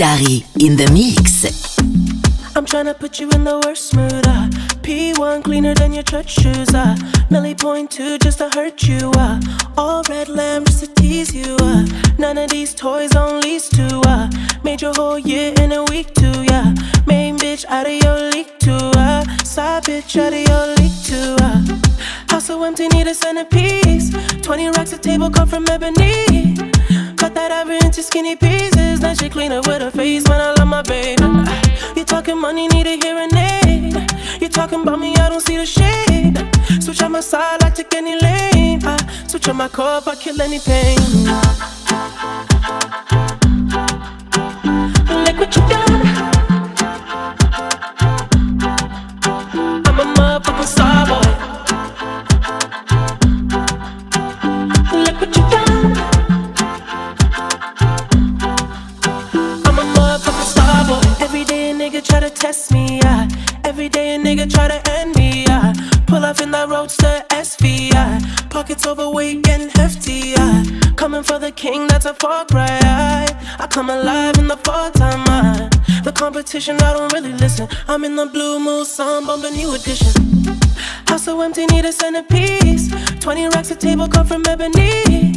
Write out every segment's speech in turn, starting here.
Dari in the mix. I'm tryna put you in the worst mood. Uh. P1 cleaner than your church shoes. Uh. Millie point two just to hurt you. Uh. All red lamb just to tease you. Uh. None of these toys on lease to. Uh. Made your whole year in a week too. Yeah. Main bitch out of your league too. Uh. Side bitch out of your league too. Uh. House so empty, need a centerpiece. 20 racks of table come from ebony. Cut that ever into skinny pieces. Then she clean up with her face when I love my baby. You talking money, need a hearing aid. You talking about me, I don't see the shade. Switch on my side, I take any lane. I switch on my car, I kill any pain. Look what you. Try to end me, yeah. Pull up in that roadster SV, yeah. Pockets overweight getting hefty, yeah. Coming for the king, that's a far cry. I come alive in the fall time, yeah. The competition, I don't really listen. I'm in the blue moon, sun bumping new edition. House so empty, need a centerpiece. 20 racks of table come from ebony.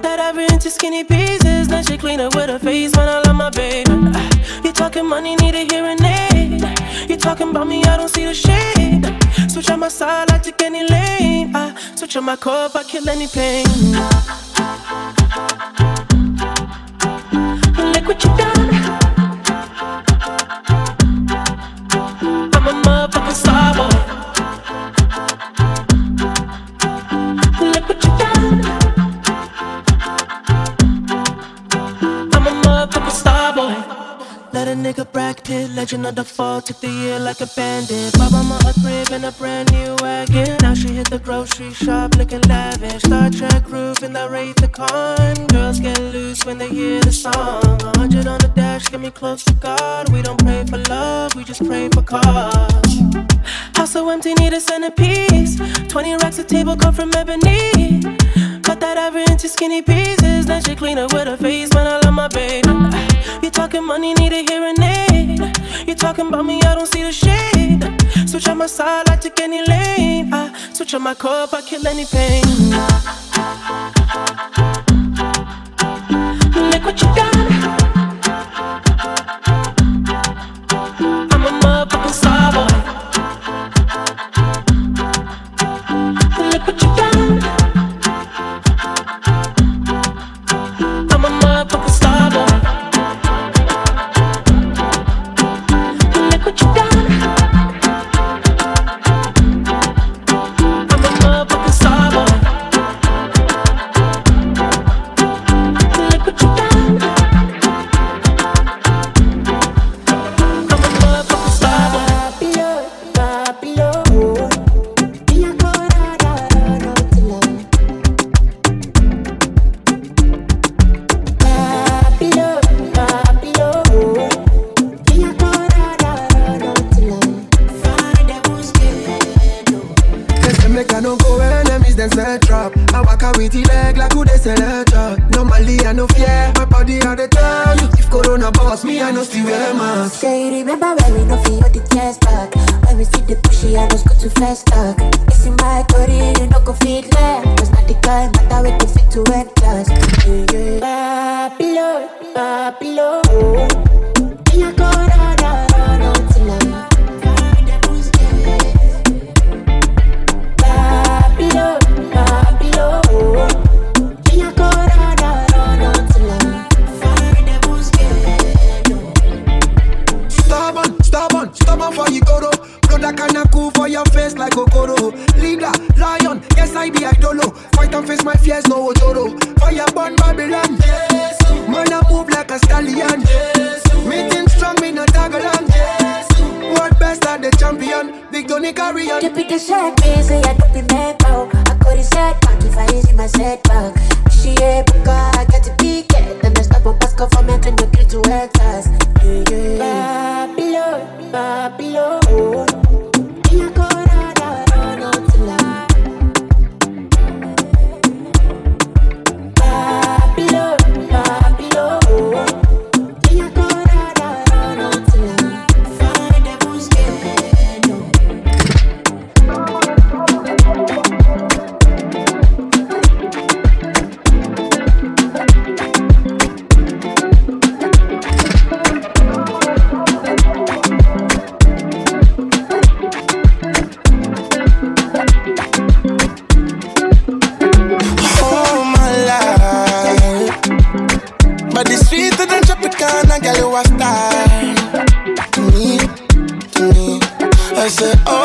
Cut that ever into skinny pieces. Then she clean up with her face when I love my baby. Uh, you talking money, need a hearing aid. You talking about me, I don't see the shade. Switch on my side, I take any lane. I switch on my car, I kill any pain. Look what you done. I'm a motherfucking star boy. Nigga Brad Pitt, legend of the fall, took the year like a bandit. Bought mama a crib and a brand new wagon. Now she hit the grocery shop looking lavish. Star Trek roof in the Wraith the Con. Girls get loose when they hear the song. A hundred on the dash, get me close to God. We don't pray for love, we just pray for cause. House so empty, need a centerpiece. 20 racks of table come from ebony. Cut that ever into skinny pieces. Then she clean up with her face when I love my baby. You talking money, need a hearing aid. You talking about me, I don't see the shade. Switch on my side, I take any lane. I switch on my car, I kill any pain. Look what you done. I'm a motherfucking star boy. Leg like who they job. Normally I no fear, my body dey tell you. If Corona boss me, I no still wear mask. Say remember when we no feel the tears back? When we see the pushy, I just go too fast talk. It's in my body, you no go fit left Cause not the kind matter with the fit to end class. Yeah, yeah. Babylon, Babylon. Yeah, Brother kinda cool for your face like Okoro. Leader, lion, yes I be idolo. Fight and face my fears, no ojoro. Fire burn Babylon. Man I move like a stallion. Meeting strong, me no tag along. World best at the champion. Big Tony carry on. Depuis que j'ai brisé, y'a depuis mes pas À côté setback, il fallait see my setback She est pourquoi I get to pique Then I stop parce qu'on faut mettre une clé to Texas Yeah, yeah Babylon, Babylon say, oh.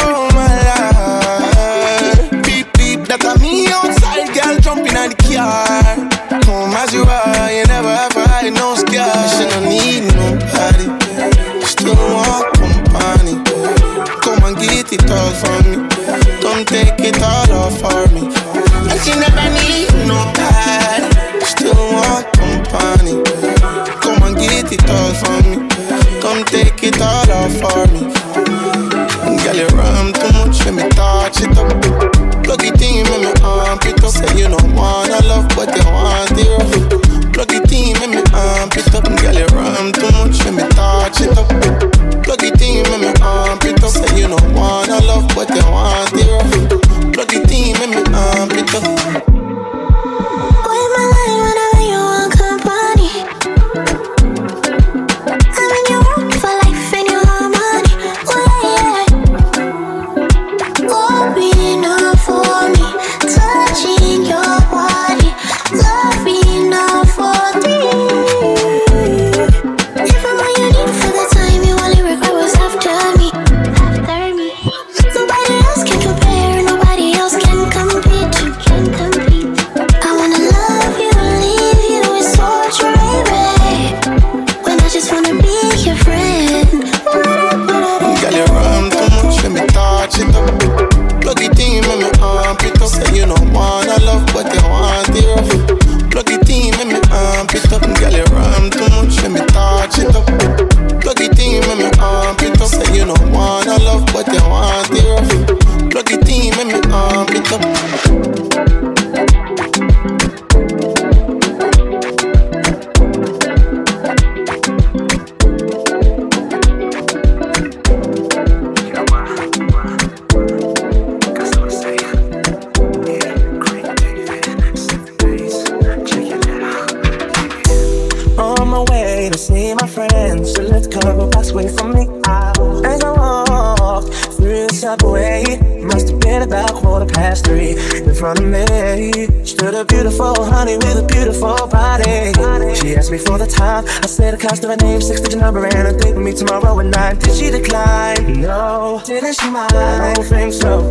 Cost of a name, six digit number, and a date with me tomorrow at nine. Did she decline? No. Didn't she mind? I don't think so.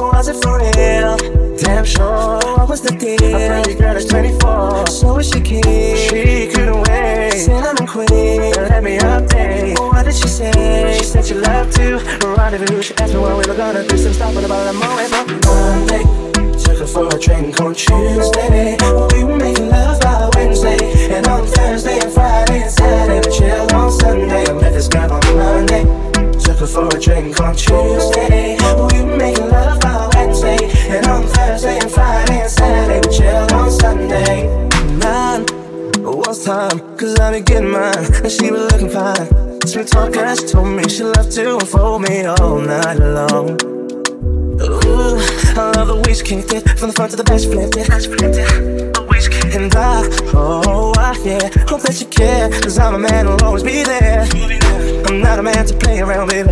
Or was it for real? Damn sure. What was the deal? A pretty girl is 24. So is she keen? She couldn't wait. Cinnamon queen. Let me update. What did she say? She said she loved to rendezvous. She asked me what we were gonna do. Some stop at about a moment Monday. Her for a drink on Tuesday. We were making love by Wednesday. And on Thursday and Friday and Saturday, we chilled on Sunday. I met this girl on Monday. Took her for a drink on Tuesday. We were making love by Wednesday. And on Thursday and Friday and Saturday, we chilled on Sunday. Man, what's time? Cause I been getting mine. And she was looking fine. Sweet talk, she told me she loved to unfold me all night long. I love the way she kicked it From the front to the back, she flipped it, she flipped it and I, oh, I, yeah, hope that you care. Cause I'm a man who'll always be there. I'm not a man to play around, baby.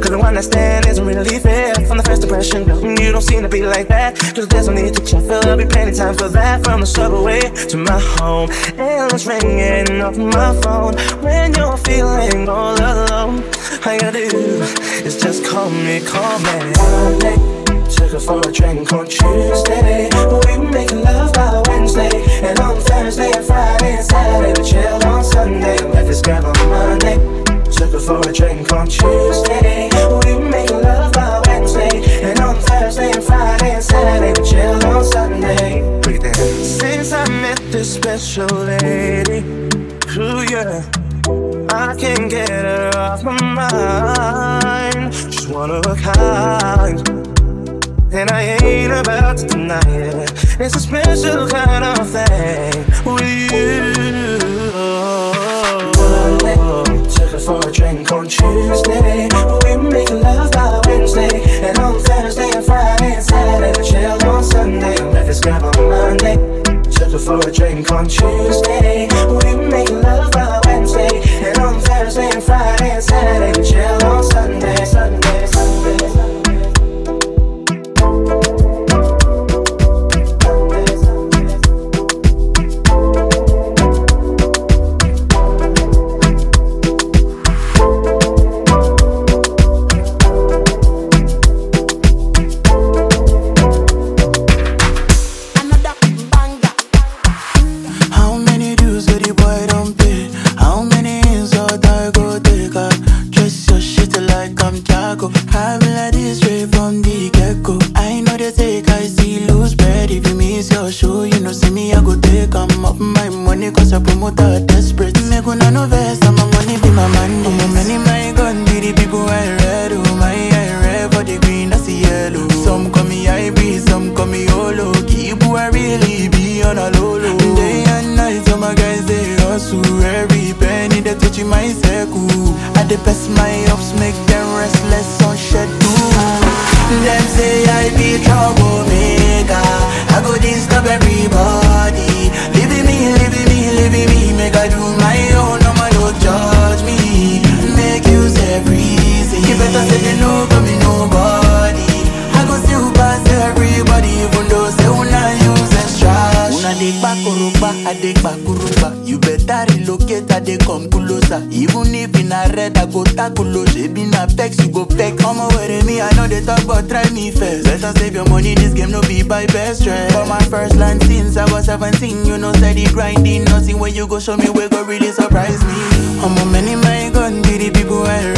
Cause the one I stand isn't really fair. From the first impression, you don't seem to be like that. Cause there's no need to check, there'll be plenty time for that. From the subway to my home, and it's ringing off my phone. When you're feeling all alone, all you gotta do is just call me, call me. Took her for a drink on Tuesday. We were making love by Wednesday. And on Thursday and Friday and Saturday, we chilled on Sunday. Met this girl on Monday. Took her for a drink on Tuesday. We were making love by Wednesday. And on Thursday and Friday and Saturday, we chilled on Sunday. Since I met this special lady, ooh yeah. I can't get her off my mind. She's one of a kind. And I ain't about to deny it. It's a special kind of thing with you. Took for a drink on Tuesday. We making love by Wednesday. And on Thursday and Friday and Saturday, we chilled on Sunday. This girl on Monday. Took her for a drink on Tuesday. We making love by Wednesday. And on Thursday and Friday and Saturday, we chilled on. Sunday, Sunday, go tackle. Shebi na vex, you go vex. Come over with me, I know they talk, but try me first. Better save your money, this game no be by best friend. For my first land since I was 17, you know steady grinding. Nothing when you go show me where go really surprise me. I'm a many my gun, be the people I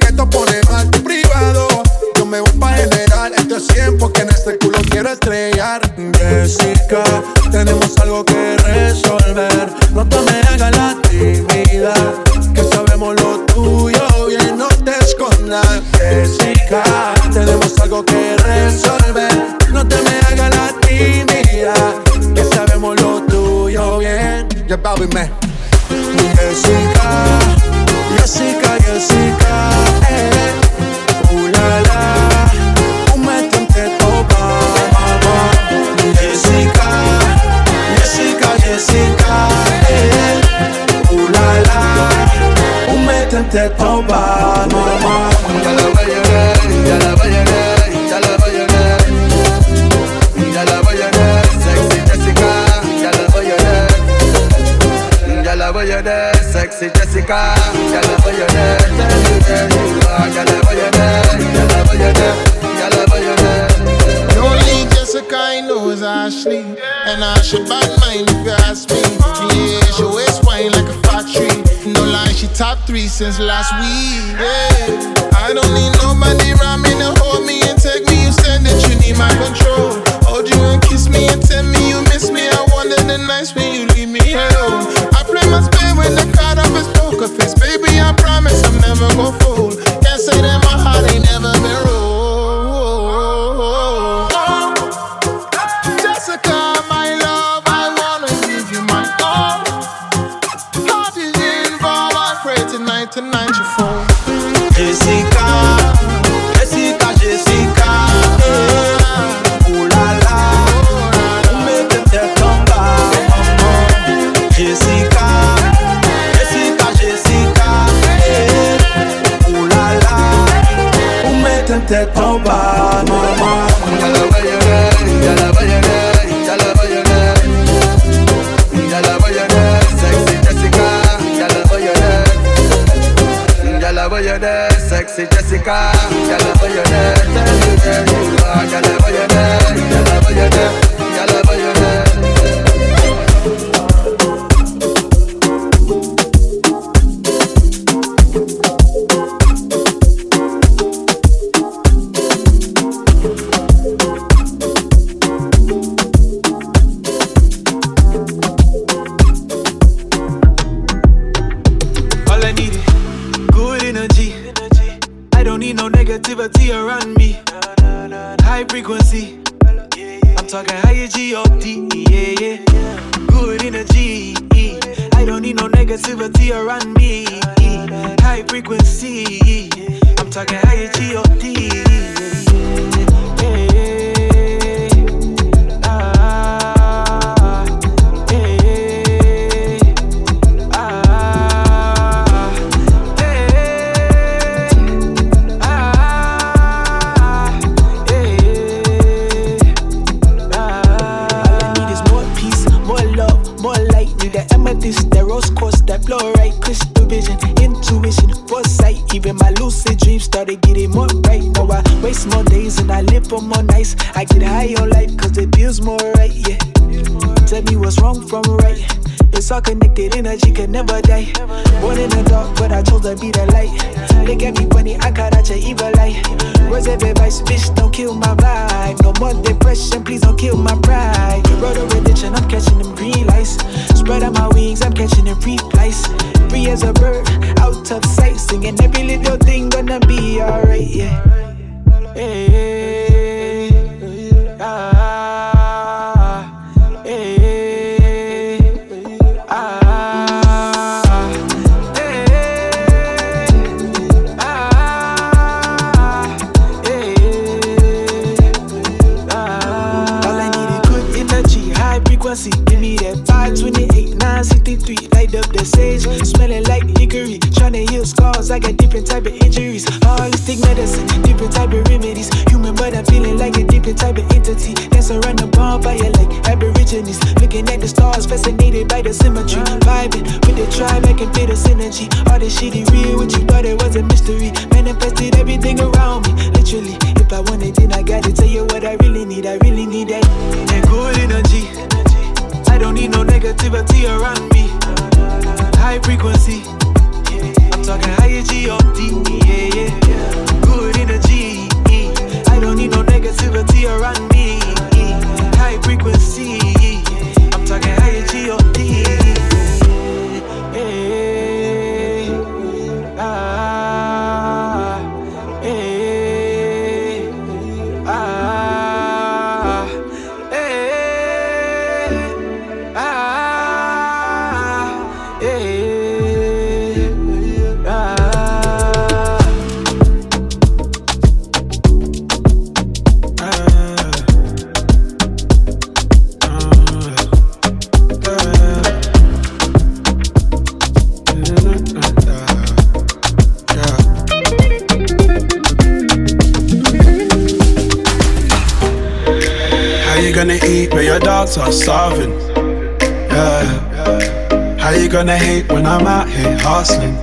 Ashley. And I should bad mind if you ask me. Yeah, she waist wine like a factory. No lie, she top three since last week. Yeah. I don't need nobody around me to hold me and take me. You said that you need my control. Hold you and kiss me and tell me you miss me. I wonder the nights when you leave me alone. I play my spin with the card of his poker face. Baby, I promise I'm never gonna fold. Can't say that my heart ain't never been rolled. sky. what I really need, I really need that, that good energy. I don't need no negativity around me. High frequency, I'm talking high G O D, yeah, yeah. Good energy, I don't need no negativity around me. High frequency, I'm talking high G O D. gonna hate when I'm out here hustling.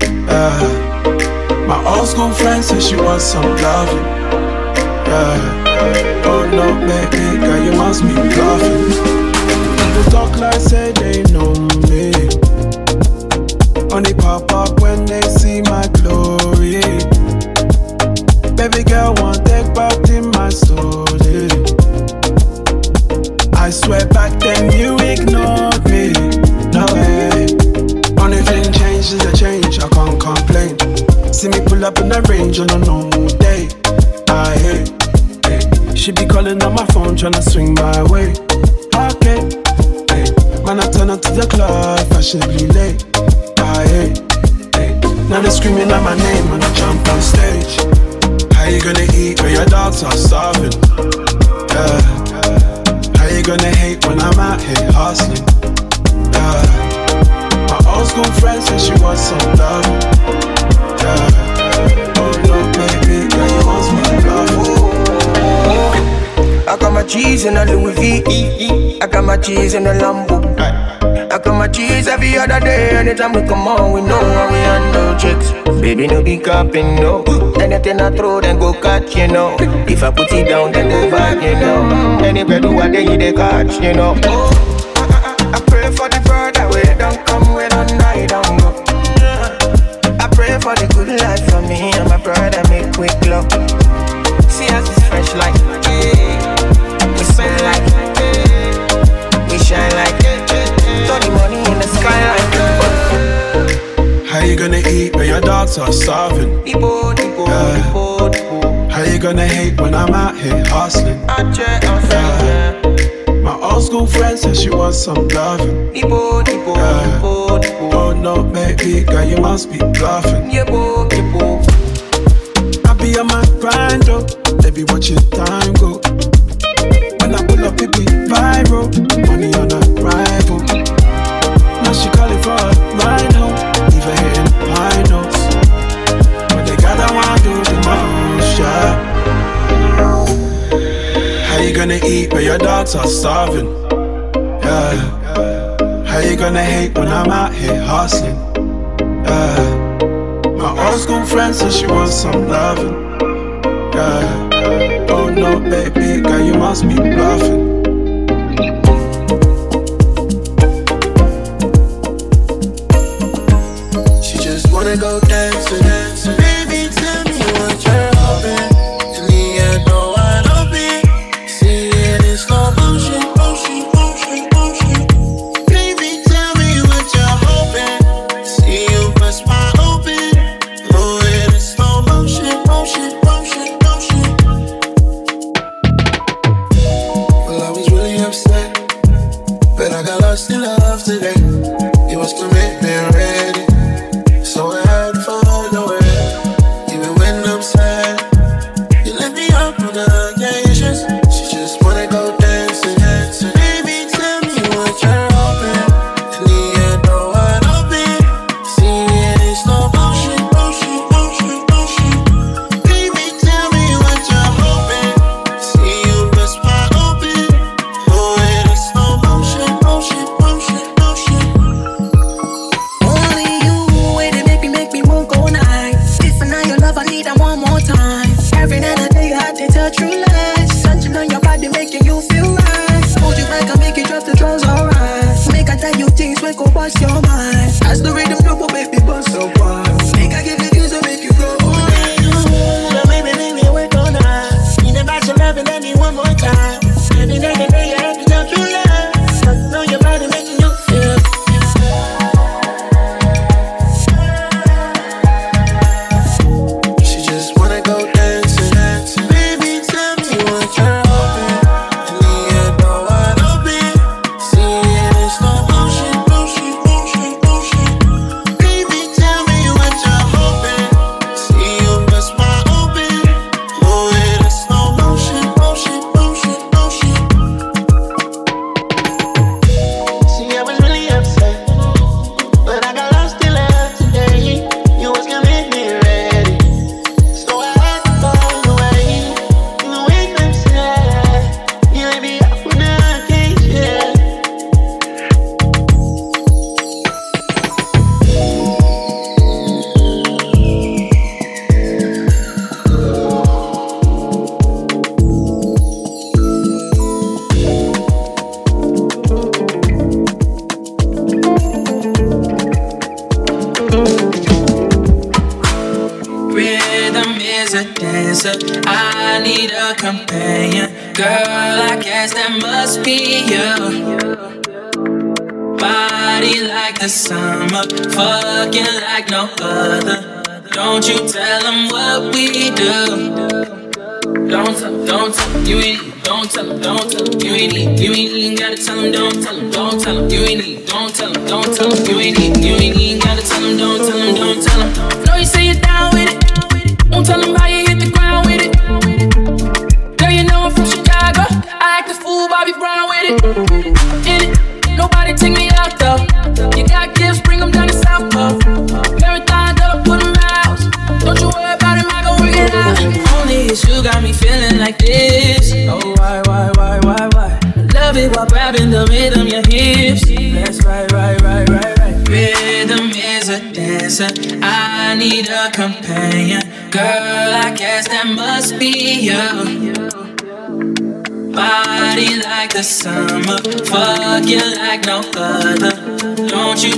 Yeah. My old school friend says she wants some loving. Yeah. Oh no, baby, girl, you must be bluffing. People talk like say they know cheese in the Lambo. I come my cheese every other day. Anytime we come on, we know how we handle chicks. Baby, no be copping, no. Anything I throw, then go catch, you know. If I put it down, then go back, you know. Any bread do I they, they catch, you know. gonna hate when I'm out here hustling. Yeah. My old school friend says she wants some loving. Yeah. Oh no, baby girl, you must be. Blessed. she wants some loving.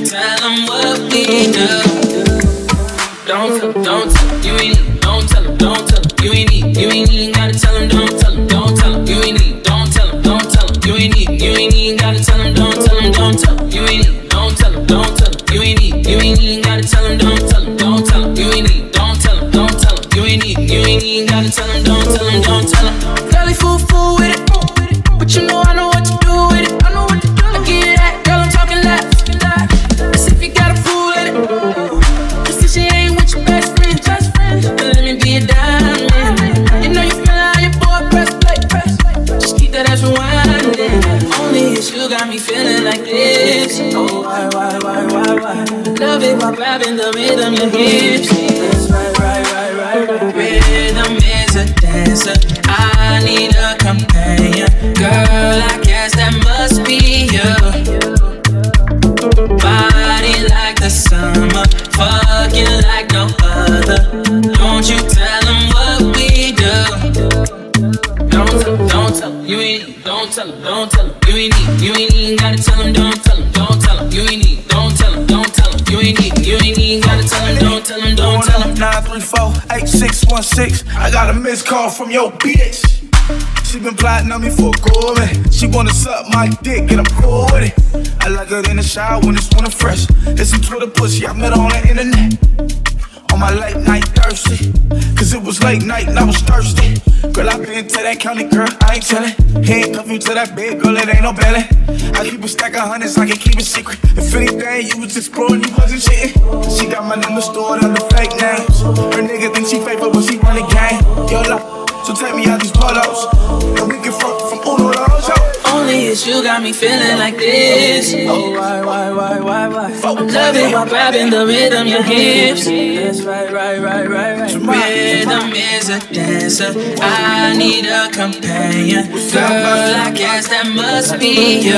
Tell them what we do. Don't tell, don't tell, you ain't, don't tell them, don't tell them, you ain't, you ain't even gotta tell them, don't tell missed call from your bitch. She been plotting on me for a She wanna suck my dick and I'm cool with it. I like her in the shower when it's winter fresh. It's some Twitter pussy I met her on the internet on my late night thirsty. Cause it was late night and I was thirsty. Girl, I been to that county, girl, I ain't tellin'. ain't you to that bed, girl, it ain't no belly. I keep a stack of hundreds, I can keep it secret. If anything, you was exploring, you wasn't shitting. She got my number stored under fake names. Her nigga think she favorite, but she run the game. Yo, so take me out these puddles And we can fuck from Uno this. You got me feeling like this. Oh, why, why, why, why, why? Love it while grabbing the rhythm, your hips. That's right, right, right, right, right. Rhythm is a dancer. I need a companion. Girl, I guess that must be you.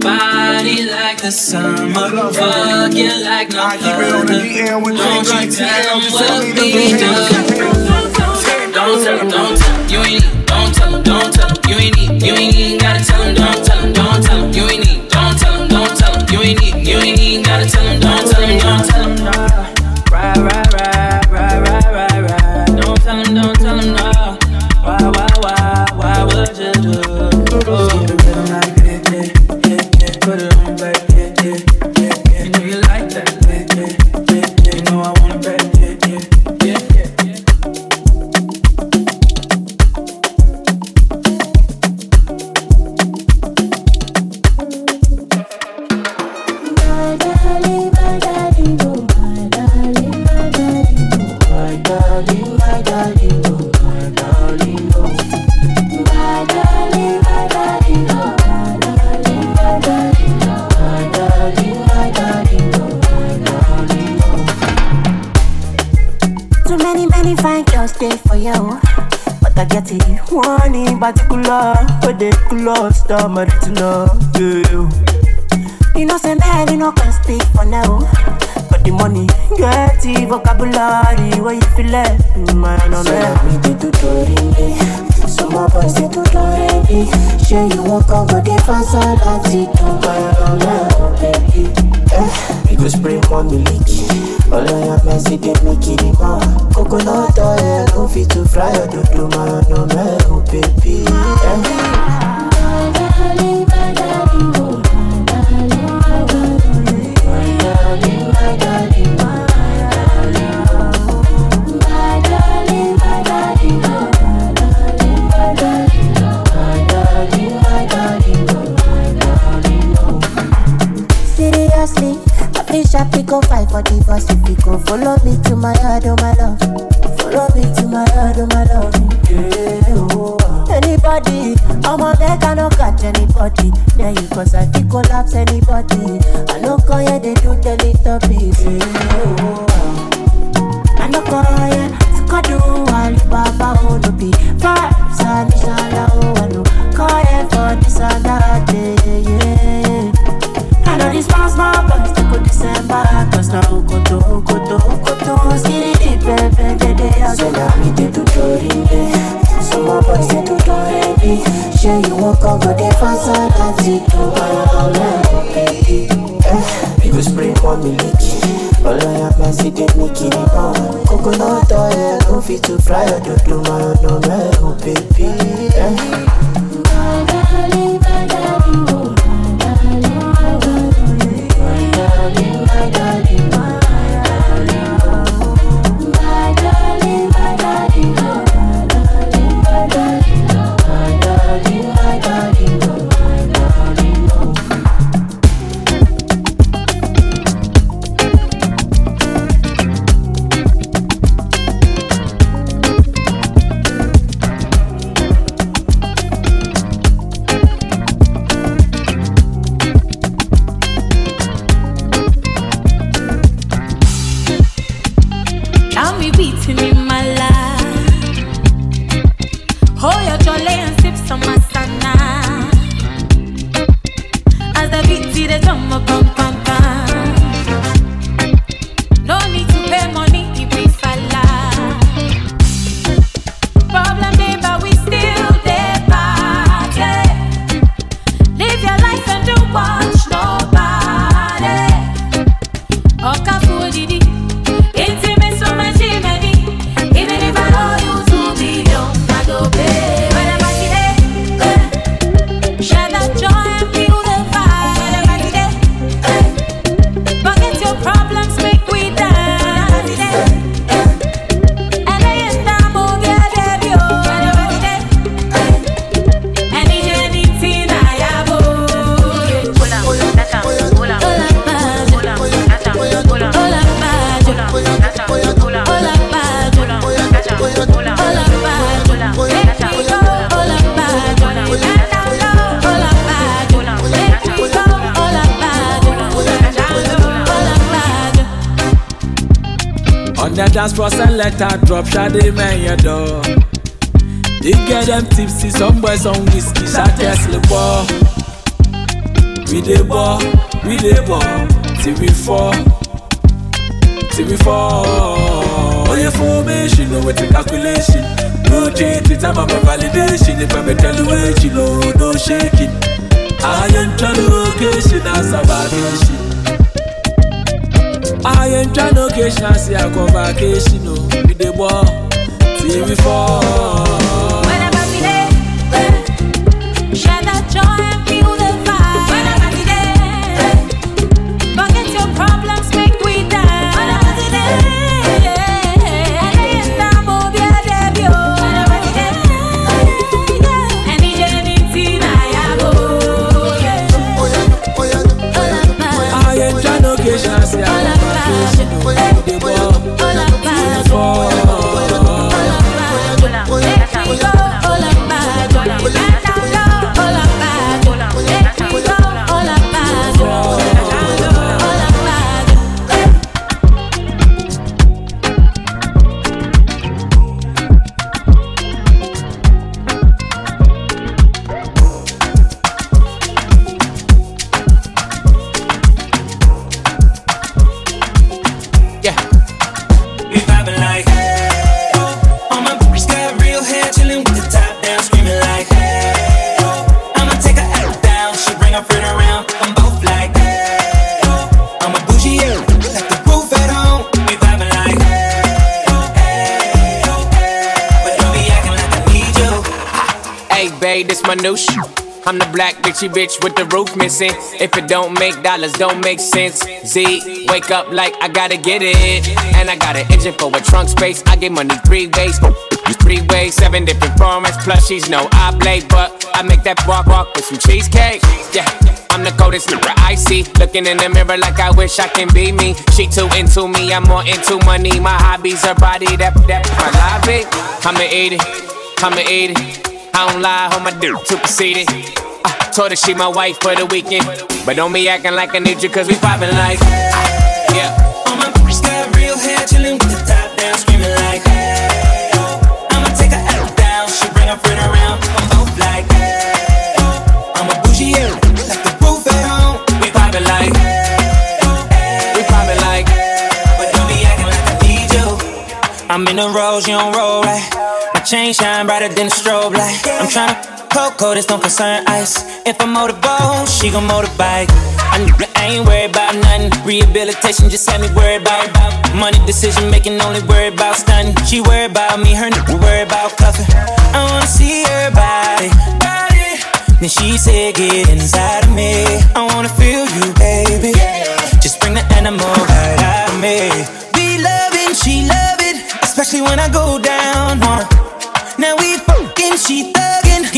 Body like the summer, fucking like no other. Don't you tell them what we do. Don't tell, don't tell, you ain't. You ain't even gotta tell him, don't tell him, don't tell him. You All I am is it make it more. Coconut oil, no fit to fry your dodo man, no man, oh baby. Till bitchy bitch with the roof missing. If it don't make dollars, don't make sense. Z, wake up like I gotta get it. And I got an engine for a trunk space. I get money three ways. Three ways, seven different formats. Plus, she's no oblate, but I make that walk walk with some cheesecake. Yeah. I'm the coldest nigga I see. Looking in the mirror like I wish I can be me. She too into me, I'm more into money. My hobbies, her body, that that my lobby. I'ma eat it, I'ma eat it. I don't lie, hold my dick superseded. Uh, told her she my wife for the weekend. But don't be acting like I need you, cause we poppin' like. Yeah. All my bitches got real hair, chilling with the top down, screaming like, hey, oh. I'ma take her out down, she bring her friend around, I'm both like, hey, oh. I'm a bougie, yeah, like the roof at home. We poppin' like. We poppin' like. But don't be acting like I need you. I'm in the rose, you don't roll right. My chain shine brighter than a strobe light. I'm tryna Coco, this don't concern ice. If I motorboat, she gon' motorbike. I, I ain't worried about nothing. Rehabilitation just had me worried about, about money decision making. Only worried about stunning. She worried about me, her nigga worried about cuffing. I wanna see her body, body. Then she said, Get inside of me. I wanna feel you, baby. Just bring the animal right out of me. We love it, she love it, especially when I go down. Now we fucking, she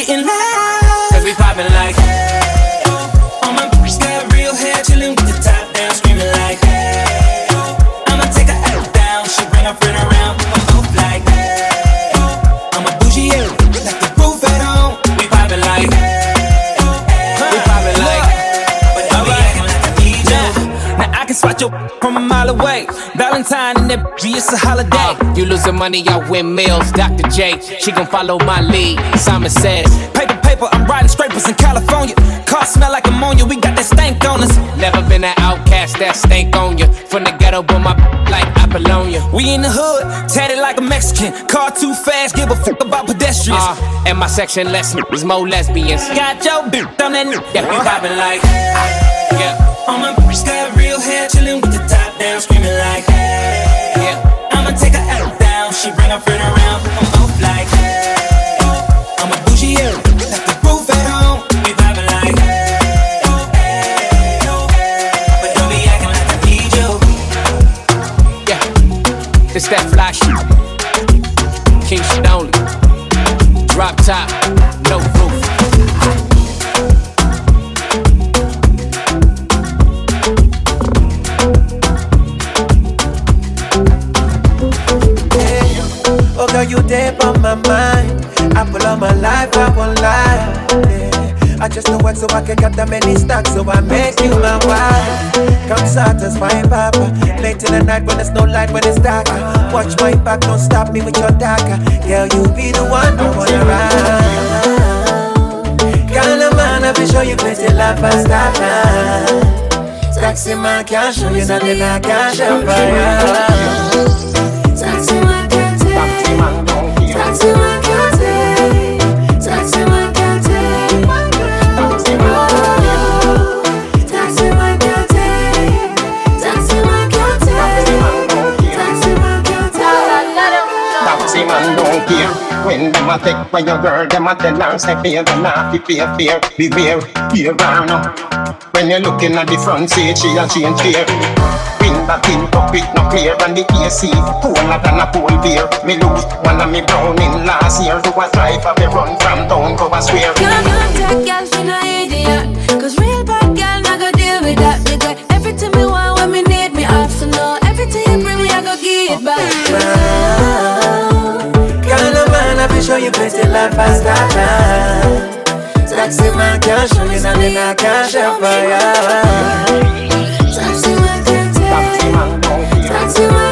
getting loud. Cause we poppin' like, your from a mile away. Valentine and that it's a holiday. Uh, you losing money, I win meals. Dr. J, she gon' follow my lead. Simon says, paper, paper, I'm riding scrapers in California. Car smell like ammonia, we got that stank on us. Never been an outcast that stank on you. From the ghetto, but my like Apollonia. We in the hood, tatted like a Mexican. Car too fast, give a fuck about pedestrians. Uh, and my section less niggas, more lesbians. Got your bitch on that nigga. Yeah, we poppin' like, Hey, yeah. All my bitches got real hair, chillin' with the top down, screamin' like, hey. Yeah. I'ma take her out down, she bring her friend around, I'm both like, hey. I'm a bougie, yeah, So I can get that many stacks, so I make you my wife. Come satisfy, Papa. Late in the night when there's no light, when it's dark. Watch my back, don't stop me with your dagger. Girl, you be the one I wanna ride. Kind of man, I will show you plenty love and stop now. Taxi man can't show you nothing I can't show for you. When them a take for your girl, them a tell her say fear, them not fi fear, fear, beware, fear her now. When you're looking at the front seat, she a change gear. Wind back in cockpit no clear and the AC cooler than a pool beer. Me lose one of me brown in last year to a drive of a run from town go a swear. Can't contact girl for no idiot Cause real bad girl not go deal with that will show you plenty love stop now. Taxi man can't show you nothing I can't show for you. Taxi man can't take Taxi man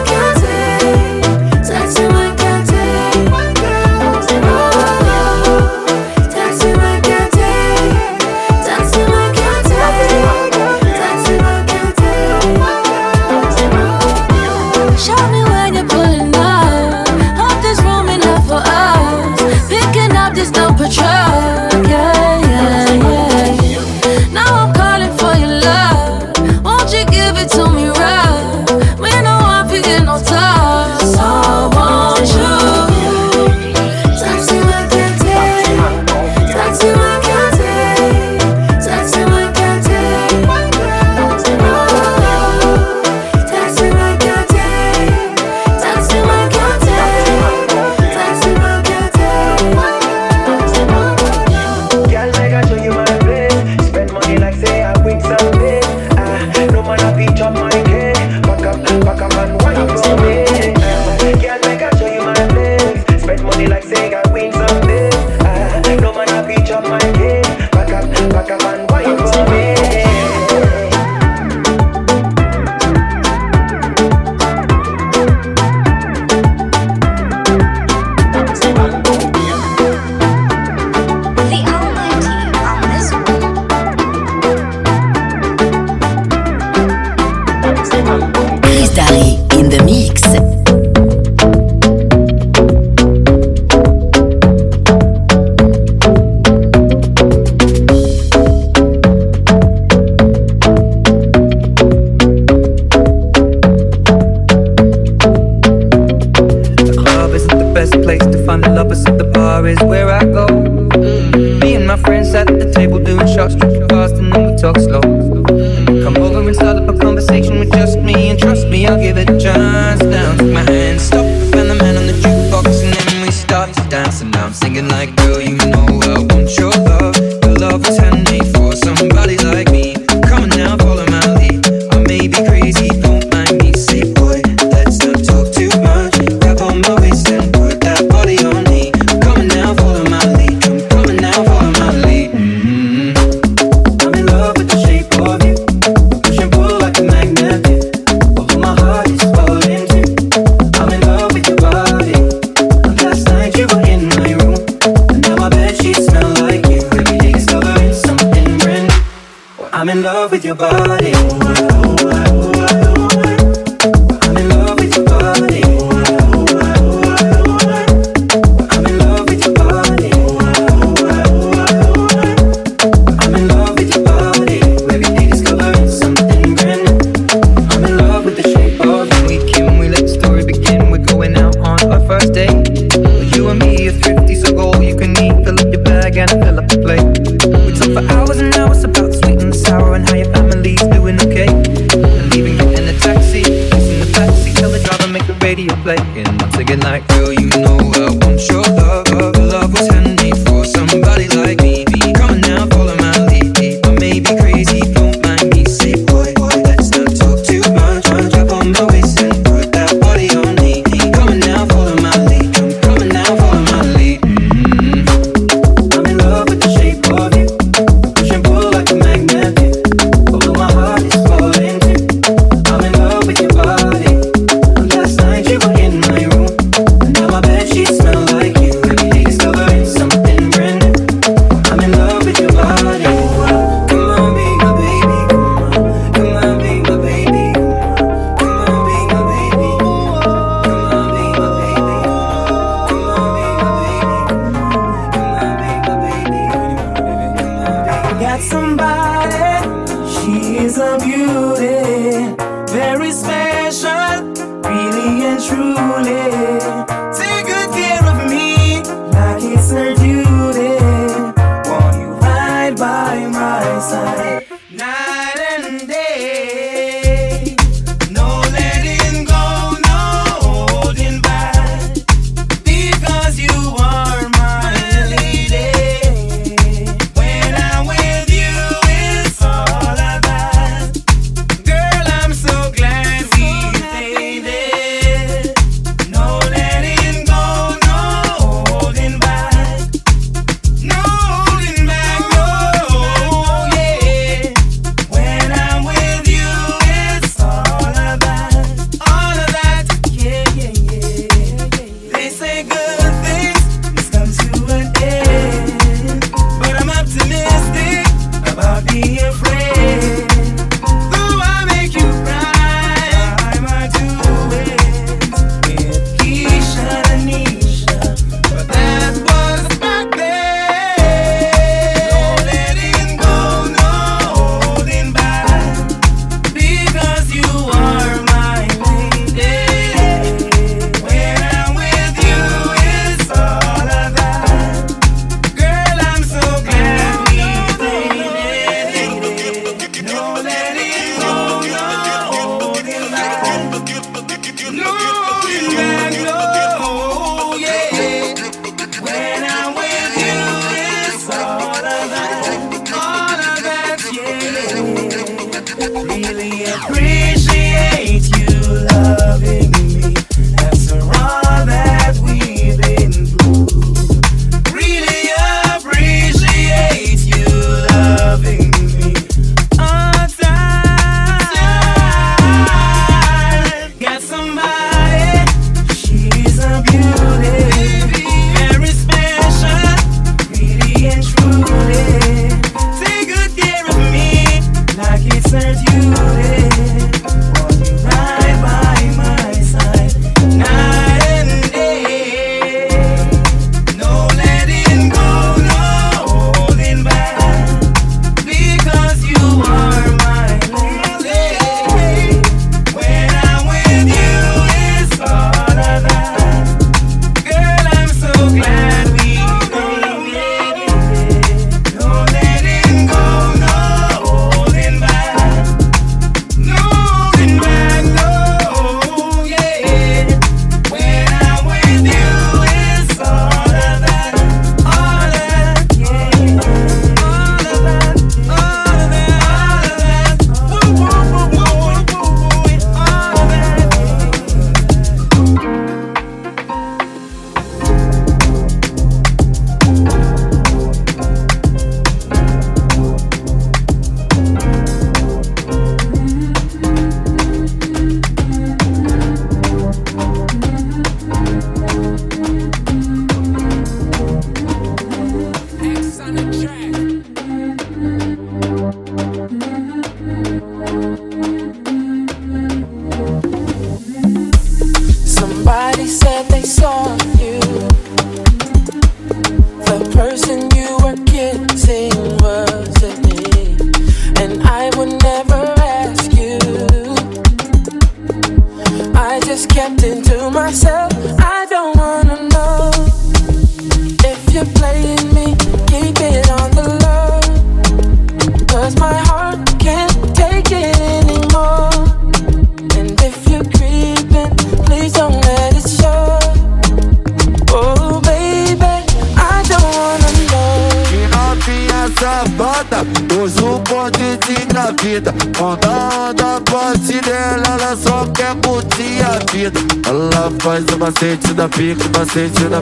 You're fast and then we talk slow. Come over and start up a conversation with just me, and trust me, I'll give it a chance.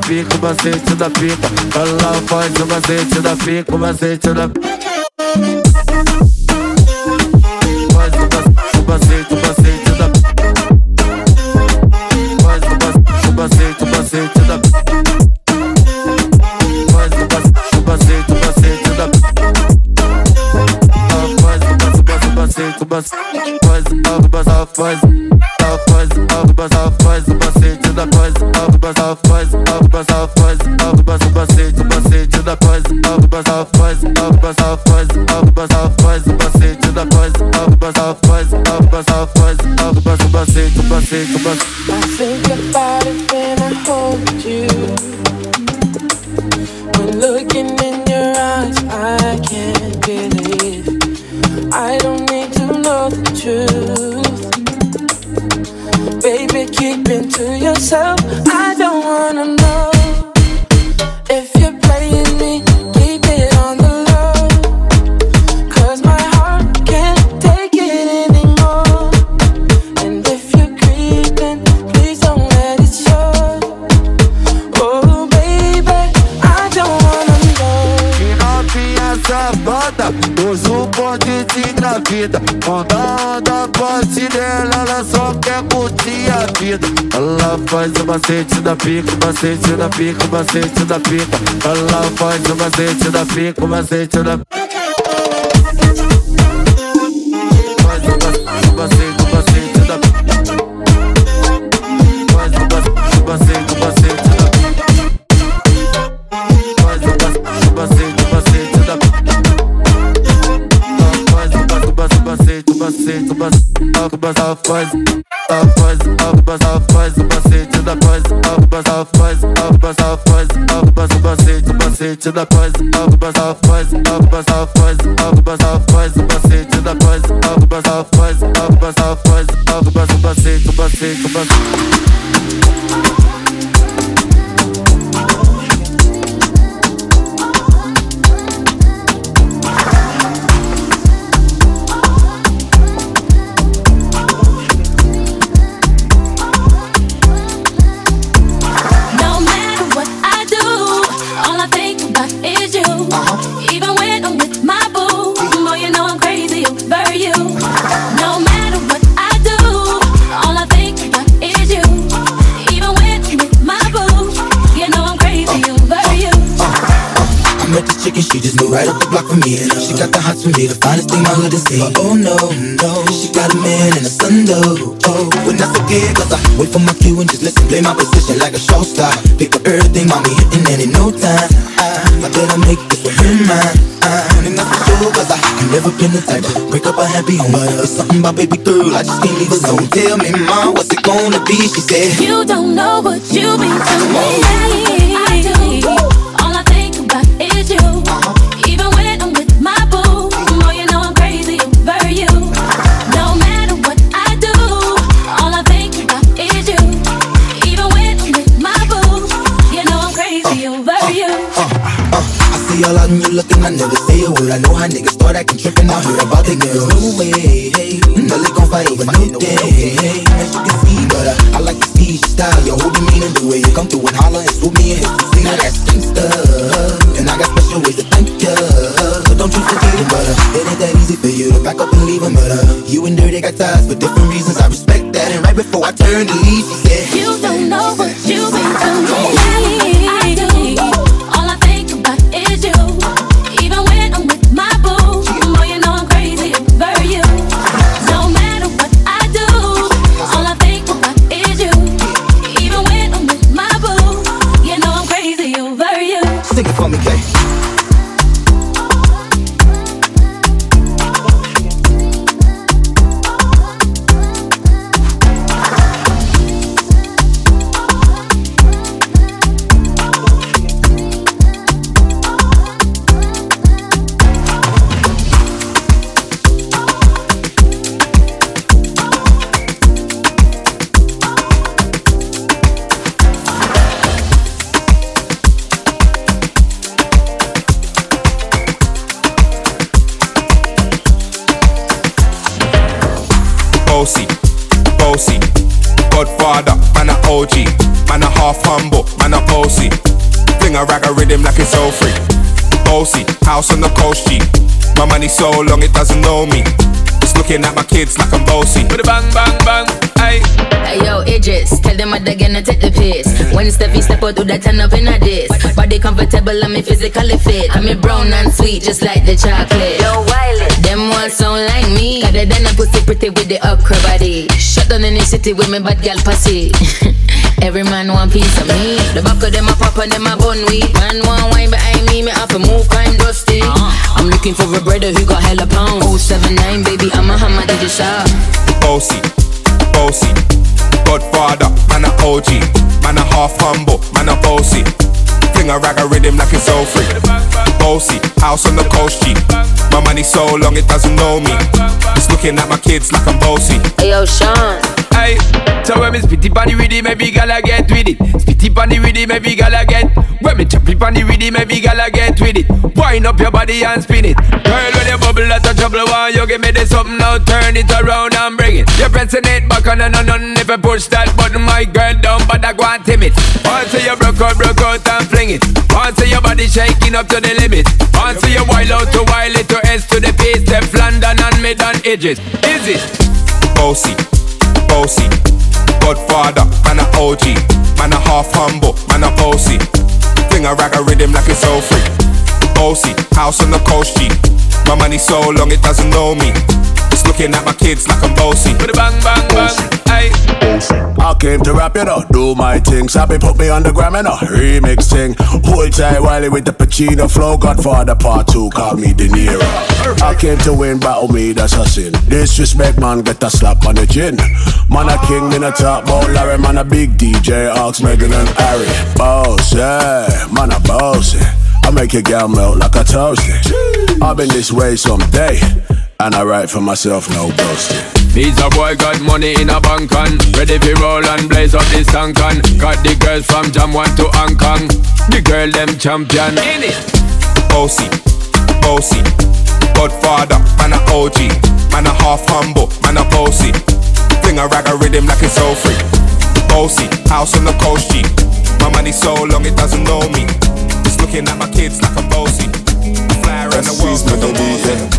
Pica, o macete da pica. Ela faz o macete da pica, o macete da pica. Baby, keep it to yourself. I don't wanna know if you're playing faz o macete da pica, macete da pica, macete da pica. Ela faz o macete da pica, macete da pica. Faz, o faz, faz, faz, faz, faz, faz, faz, faz, faz, faz, faz, faz, faz, faz, faz, o faz, o faz, faz, faz, faz, faz, o faz, faz, faz, faz, faz, faz, faz, o faz, faz, faz, faz, faz, faz, faz, o faz, faz, faz, faz, faz, faz, faz, o faz, faz, faz, faz, faz, faz, faz, o faz, faz, faz, faz, faz, faz, faz, o faz, faz, faz, faz, faz, faz, faz, faz, faz, o faz, faz, faz, faz, faz, faz, faz, faz, faz, o faz, faz, faz, faz, faz, faz, faz, faz, faz, o faz, faz, faz, faz, faz, faz, faz, faz, faz, o faz, faz, faz, faz, faz, faz, faz, faz, faz, o faz, faz, faz, faz, passar faz, algo passa bacete, o bacete da paz, algo passa faz, algo passa faz, algo passa faz, o bacete da paz, algo passa faz, algo passa faz, algo passa bacete, o bacete, o bacete. Right up the block from me. She got the hots for me, the finest thing my hood has seen. But Oh no, no, she got a man and a son though. Oh, when I forget, cause I wait for my cue and just listen, play my position like a show star. Pick up everything, mommy hitting and in no time. I, I better make this with him mine. And for sure, cause I, I never been the type to break up a happy home. But it's something about baby girl, I just can't leave alone. Tell me, mom, what's it gonna be? She said, You don't know what you mean to me. All out and you looking, I never say a word. I know how niggas start acting trippin'. I heard about the girls. No way, hey, Nelly gon' fight over no day. Hey, as you can see, but uh, I like to see your style, your whole demeanor, the way you come through and holler and swoop me and the scene. Now that's gangsta, and I got special ways to thank ya. So don't you forget it, but uh, it ain't that easy for you to back up and leave 'em, But uh, you and Dirty got ties for different reasons. I respect that, and right before I turned to leave, she said, all free. Bossy, house on the coast G. My money so long it doesn't know me. It's looking at my kids like I'm bossy. With a bang, bang, bang, hey. Hey yo, Idris, tell them what they're gonna take the piss. When Steffi step out, do that turn up in a diss. Body comfortable, I'm physically fit. I'm a brown and sweet, just like the chocolate. Yo, Wiley, them ones sound like me. Got it then I pussy pretty with the upper body. Shut down in the city with me bad gal pussy. Every man want piece of me. The back of them a pop and them a bun weed. Man want wine behind me, me have to move kind dusty. Looking for a brother who got hella pounds. 079, baby, I'm a hammer, did you shop? Bossy, bossy. Godfather, man a OG. Man a half humble, man a bossy. Fling a rag a rhythm like it's all free. Bossy, house on the coast G. My money so long it doesn't know me. It's looking at my kids like I'm bossy. Hey yo, Sean. Hey, so when me spitty panny with it, maybe gala get with it. Spitty panny with it, maybe gala get. When me choppy panny with it, maybe gala get with it. Wind up your body and spin it. Girl, when you bubble out of trouble, why you give me this something now? Turn it around and bring it. You're pressing it back on and on and if I push that button, my girl down, but I go and timid. Once you broke out, broke out and fling it. Once your body shaking up to the limit. Once you wild out to wild it to S to the base, step London and mid on edges. Is it? Bossy, bossy. Godfather, man a OG. Man a half humble, man a bossy. Fling a rag a rhythm like it's all free. Bossy, house on the coast G. My money so long it doesn't know me. It's looking at my kids like I'm bossy. With a bang, bang, bang. Hey. I came to rap, you know, do my thing. Sappy put me on the gram, you know, remix thing. Hold tight, Wiley with the Pacino flow. Godfather part two, call me De Niro. I came to win, battle me, that's a sin. Disrespect, man, get a slap on the chin. Man, a king, me a top about Larry, man, a big DJ, Ox, Meghan and Harry. Boss, yeah, man, a boss, yeah. I make your gal melt like a toasty. I've been this way someday, and I write for myself, no boasting. Visa boy got money in a bank on Ready for roll and blaze up this tank on Got the girls from Jam 1 to Hong Kong The girl them champion In it Bossy, bossy. Godfather, man a OG. Man a half humble, man a bossy. Fling a rag a rhythm like it's all free. Bossy, house on the coast G. My money so long it doesn't know me. It's looking at my kids like I'm bossy. I fly around the world with the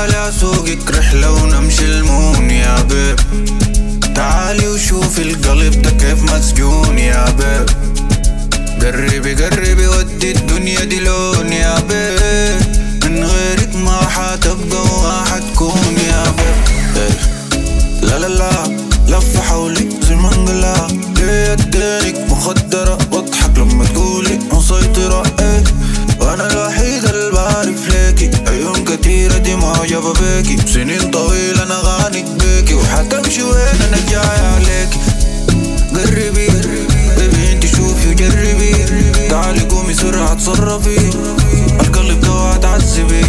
تعالي اسوقك رحلة ونمشي المون يا بيب تعالي وشوفي القلب ده كيف مسجون يا بيب قربي قربي ودي الدنيا دي لون يا بيب من غيرك ما حتبقى وما حتكون يا بيب إيه. لا لا لا لفة حولي زي المنقلة ليه ادينك مخدرة؟ واضحك لما تقولي مسيطرة إيه. وأنا الوحيد كتيرة دي معجبة بيكي سنين طويلة أنا غانق بيكي وحتمشي وين أنا جاي عليكي قربي بيبي انت شوفي وجربي تعالي قومي سرعة تصرفي القلب ده تعذبي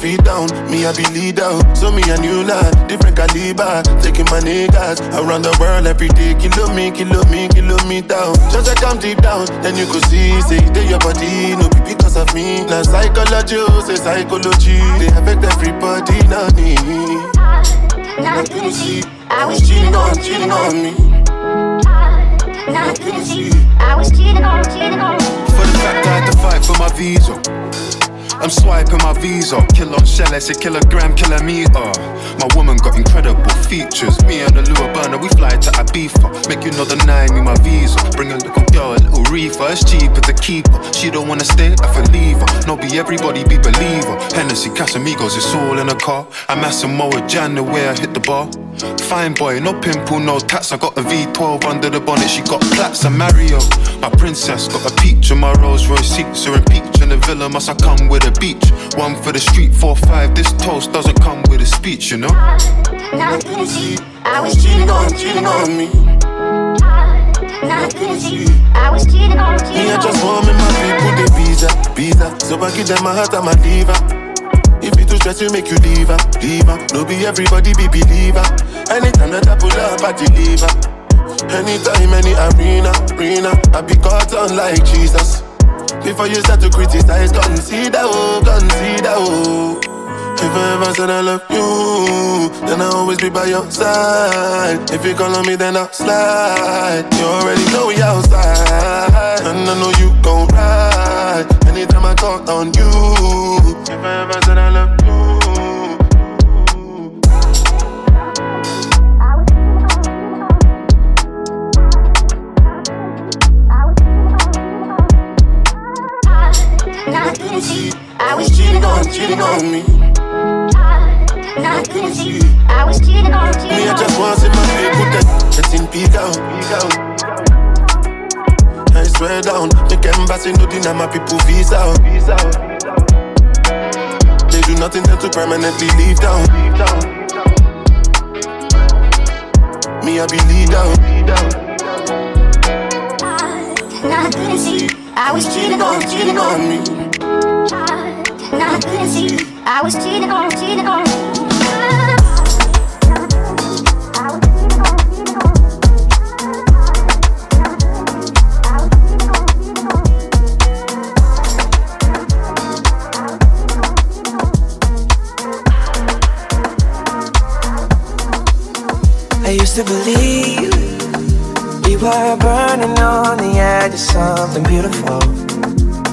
feet down, me I be leader. So me a new lad, different caliber. Taking my niggas around the world every day. Kilo me, kilo me, kilo me down. Just I come deep down, then you could see, say they your body, no be because of me. Now psychology, oh, say psychology, they affect everybody, not me. Now I couldn't see, I was cheating on, cheating on me. Now I couldn't see, I was cheating on, cheating on me. For the fact I had to fight for my visa. I'm swiping my visa. Kill on shell, it's a kilogram, kilometer. My woman got incredible features. Me and the lure burner, we fly to Ibiza. Make you know the nine, me my visa. Bring a little girl, a little reefer. It's cheaper to keep her. She don't wanna stay, I for leave her. No, be everybody be believer. Hennessy, Casamigos, it's all in a car. I'm Asamoah Gyan, the way I hit the bar. Fine boy, no pimple, no tats. I got a V12 under the bonnet. She got plaits. I'm Mario, my princess. Got a peach in my Rolls Royce seats. Her in peach the villa. Must I come with a beach? One for the street, four five. This toast doesn't come with a speech, you know. Now I see, I was cheating on, cheating on me. Now I see, I was cheating on, Me, cheating I just want me my people the visa, visa. So I give them my heart, I'm a diva. If you too stress, you make you leave her, leave her. No be everybody be believer. Anytime that I pull up, I deliver. Anytime, any arena, arena, I be caught on like Jesus. Before you start to criticize, consider, oh, consider, oh. If I ever said I love you, then I'll always be by your side. If you call on me, then I'll slide. You already know we outside, and I know you gon' ride. Anytime I call on you, if I ever said I love you. On, cheating on me. Now I couldn't see, I was cheating on, Me, cheating I just want to see my people get getting peak out, peak out. I swear down, make embassy no deny my people visa visa. They do nothing to permanently leave town. Me, I be lead out. Now I couldn't see, I was cheating on, cheating on me. I I was cheating on, cheating on I used to believe we were burning on the edge of something beautiful,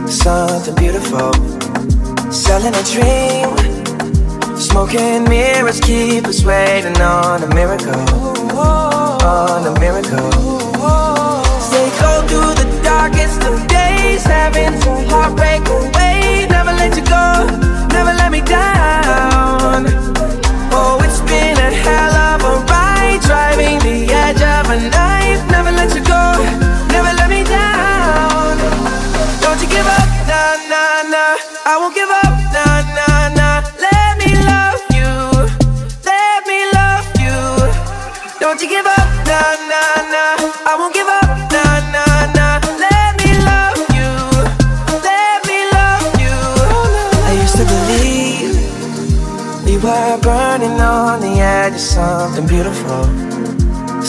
something beautiful. Selling a dream, smoking mirrors keep us waiting on a miracle, on a miracle. Stay go through the darkest of days, having to heartbreak away. Never let you go, never let me down. Oh, it's been a hell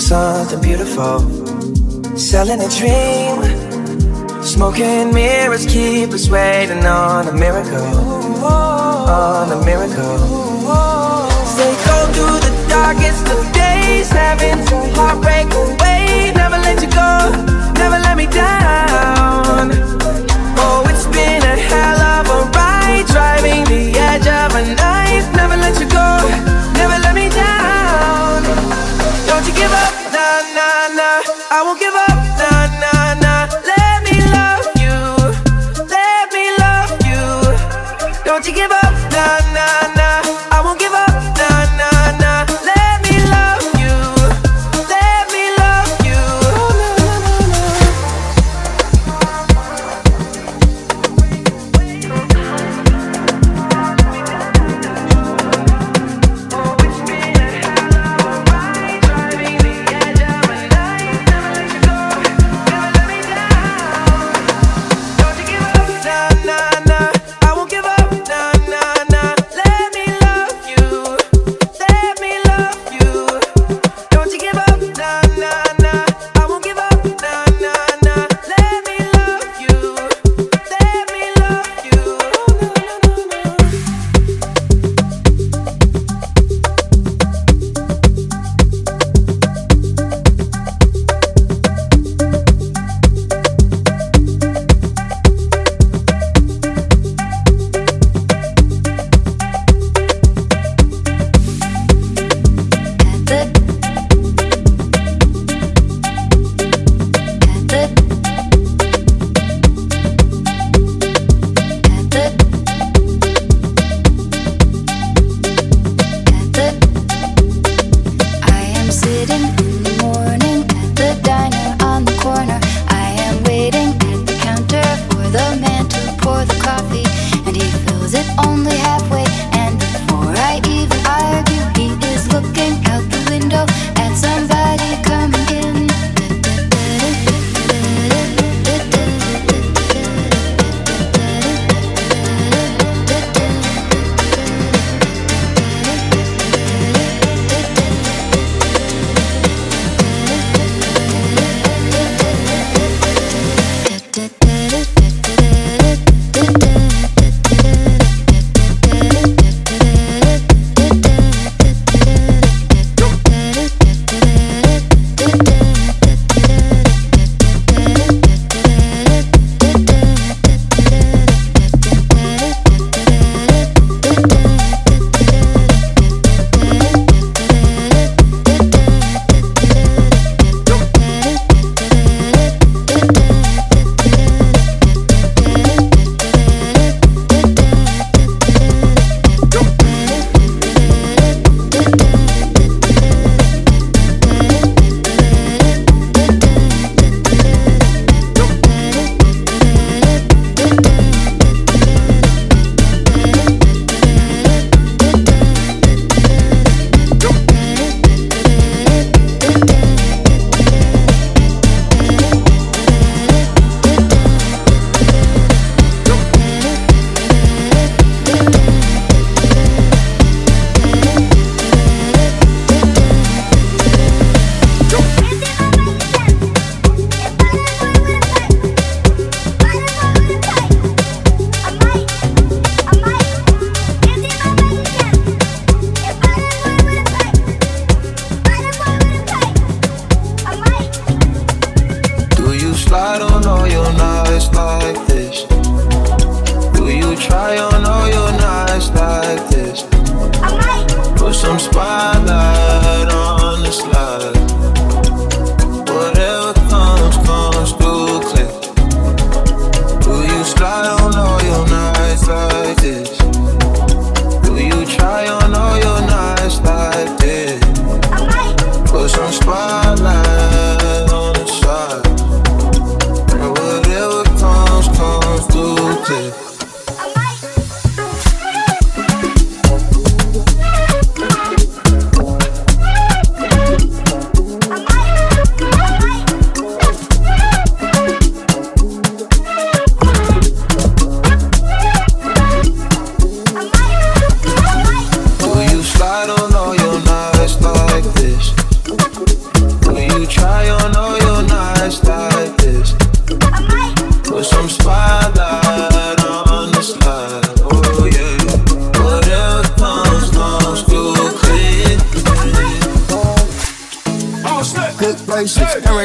something beautiful. Selling a dream, smoking mirrors keep us waiting on a miracle, on a miracle. Stay go through the darkest of days, having to heartbreak away. Never let you go, never let me down. Oh, it's been a hell of a ride, driving the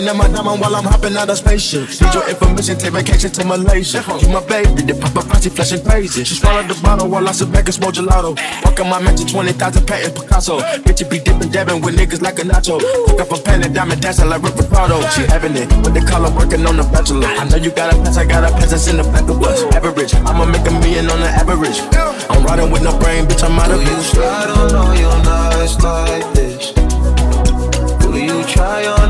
Staring my diamond while I'm hopping out of spaceship. Need your information, take vacation to Malaysia. You my baby, the paparazzi flashing crazy. She swallowed the bottle while I sit back and smoke gelato. Walking my mansion, 20,000 patent Picasso. Bitch, you be dipping, dabbing with niggas like a nacho. Took up a pen and diamond dancing like Rick Ricardo. She having it, what they call her working on the bachelor. I know you got a pass, I got a pass that's in the back of us. Average, I'ma make a million on the average. I'm riding with no brain, bitch, I'm out of Do you slide on all your nights like this? Do you try on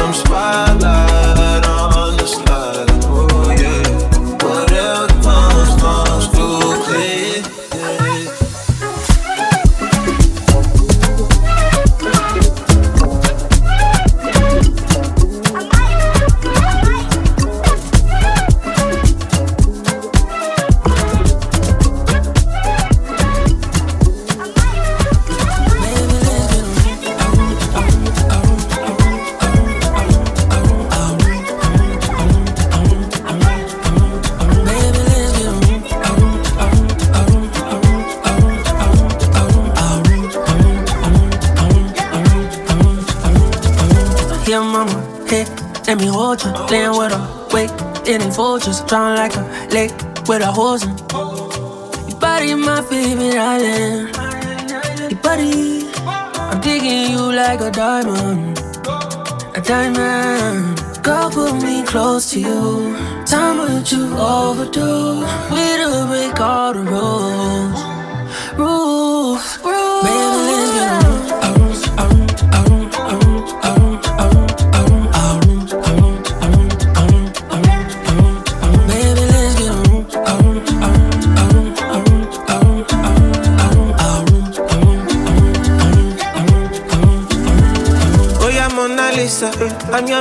somos palas vultures. Drowning like a lake with a hose in. Your body, my favorite island. Your body, I'm digging you like a diamond. A diamond. Girl, put me close to you. Time with you overdue. We to break all the. Rules,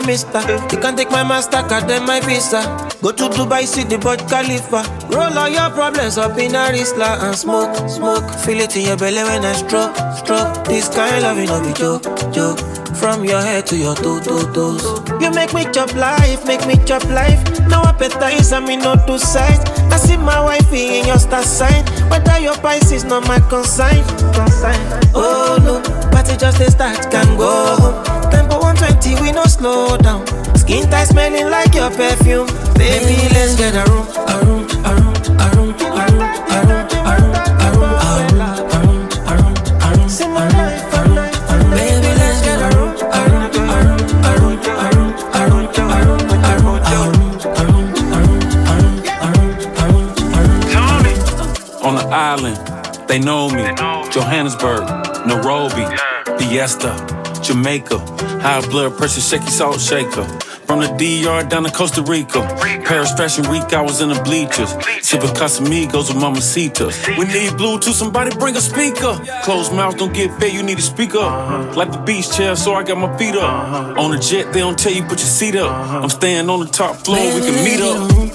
mister. You can take my Mastercard, then my Visa. Go to Dubai, see the Khalifa. Roll all your problems up in a Rizla and smoke, smoke. Feel it in your belly when I stroke, stroke. This kind of loving no be joke, joke. From your head to your toe, toe, toes. You make me chop life, make me chop life. No appetite, I mean no two sides. I see my wifey in your star sign. Whether your price is not my consign. consign. Oh no, party just a start, can go home. Tempo 120, we no slow down. Skin tight, smelling like your perfume. Baby, let's get a room, a room, a room, a room, a room, a room, a room, a room, a room, a room, a room, a room. See my life, a room, a room. Baby, let's get a room, a room, a room, a room, a room, a room, a room, a room, a room, a room. On the island, they know me. Johannesburg, Nairobi, Fiesta, Jamaica. High blood pressure, shaky salt shaker. From the DR down to Costa Rica. Paris Fashion Week, I was in the bleachers. Sipping Casamigos with Mama Mamacitas. We need Bluetooth, somebody bring a speaker. Closed mouth don't get fed, you need a speaker. Like the beach chair, so I got my feet up. On the jet, they don't tell you put your seat up. I'm staying on the top floor, we can meet up.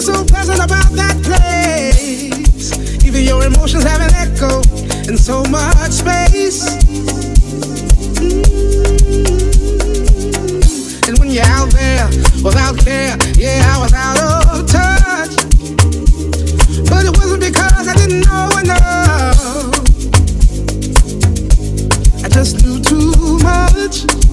something so pleasant about that place. Even your emotions have an echo in so much space. Mm-hmm. And when you're out there without care, yeah, I was out of touch. But it wasn't because I didn't know enough. I just knew too much.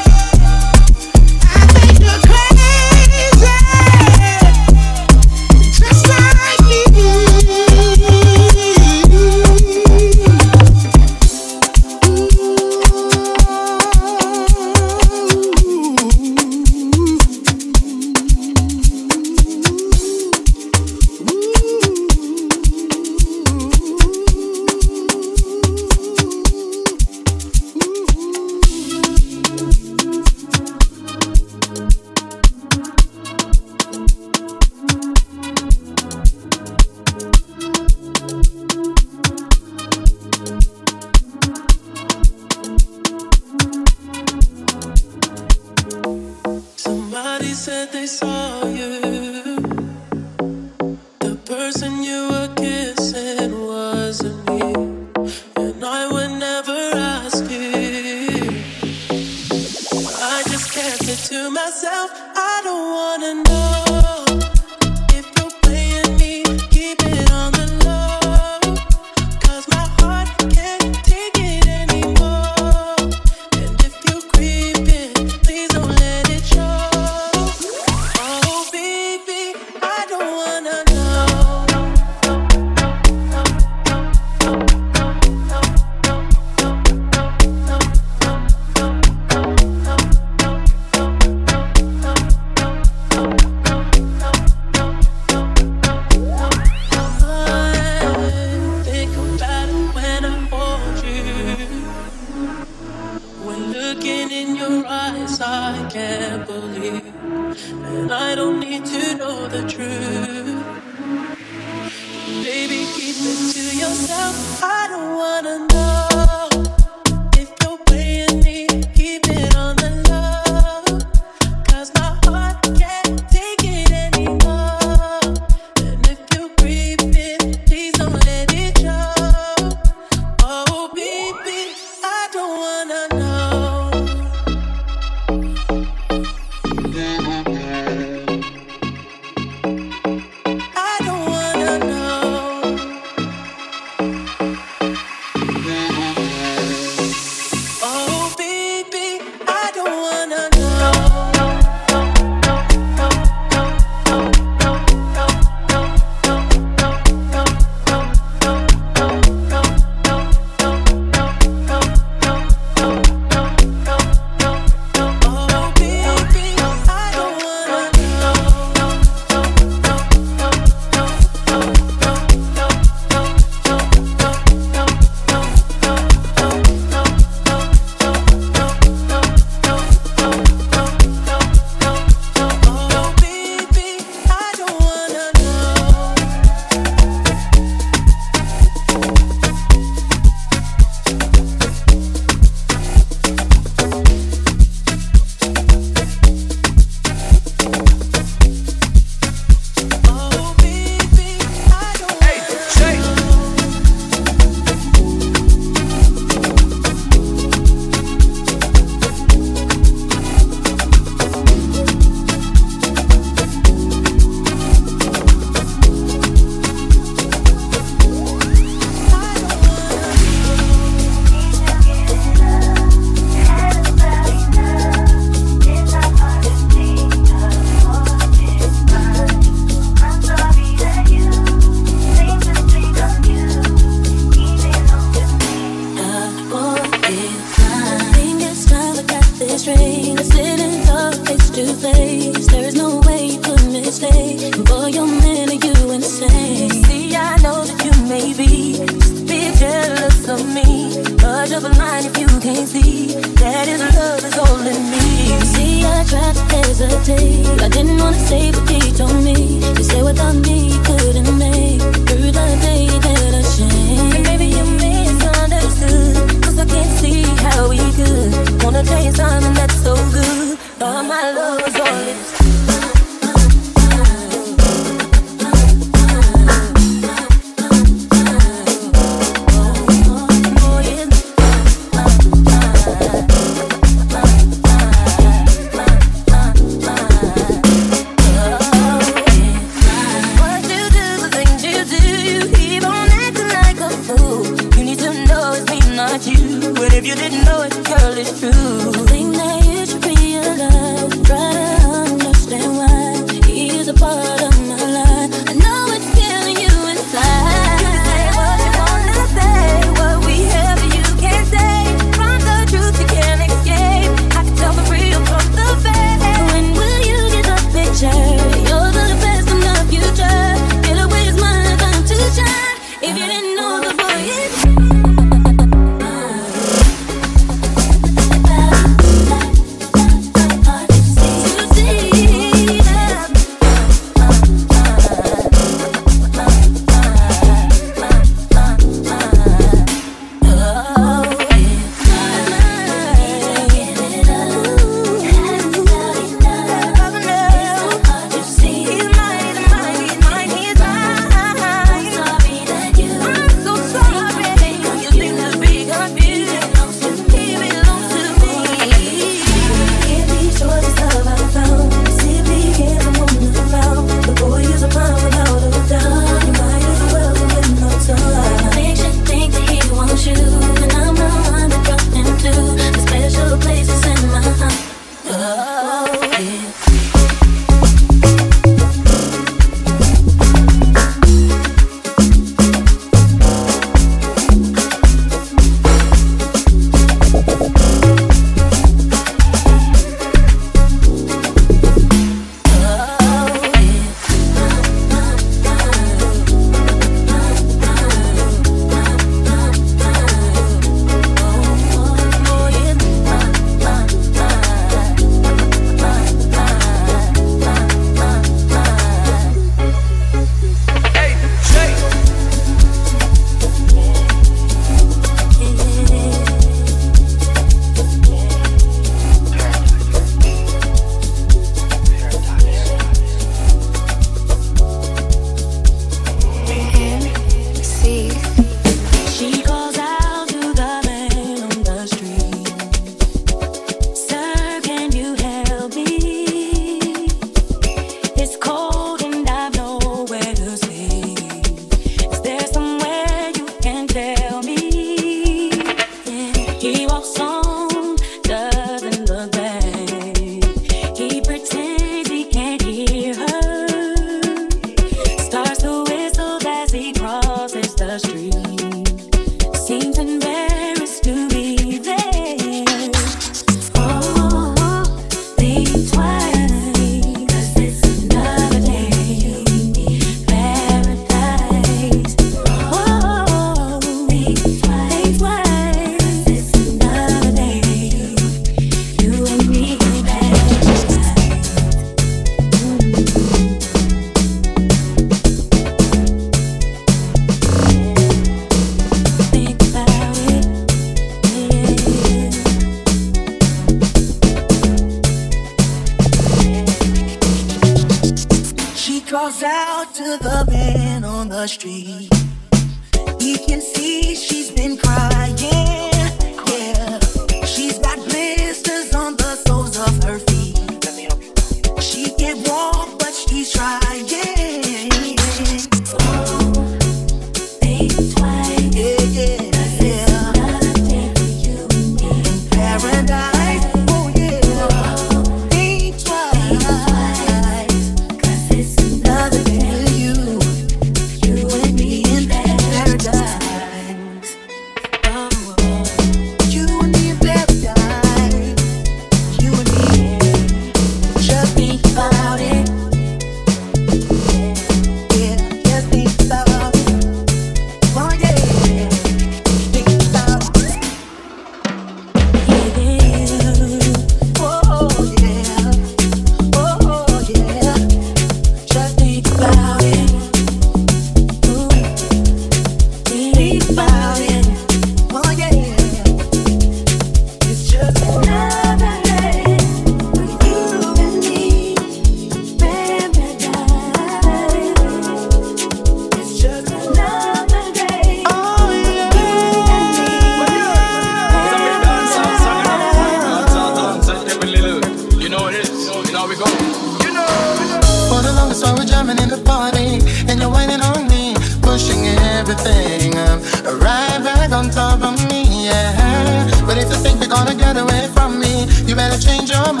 Change your mind.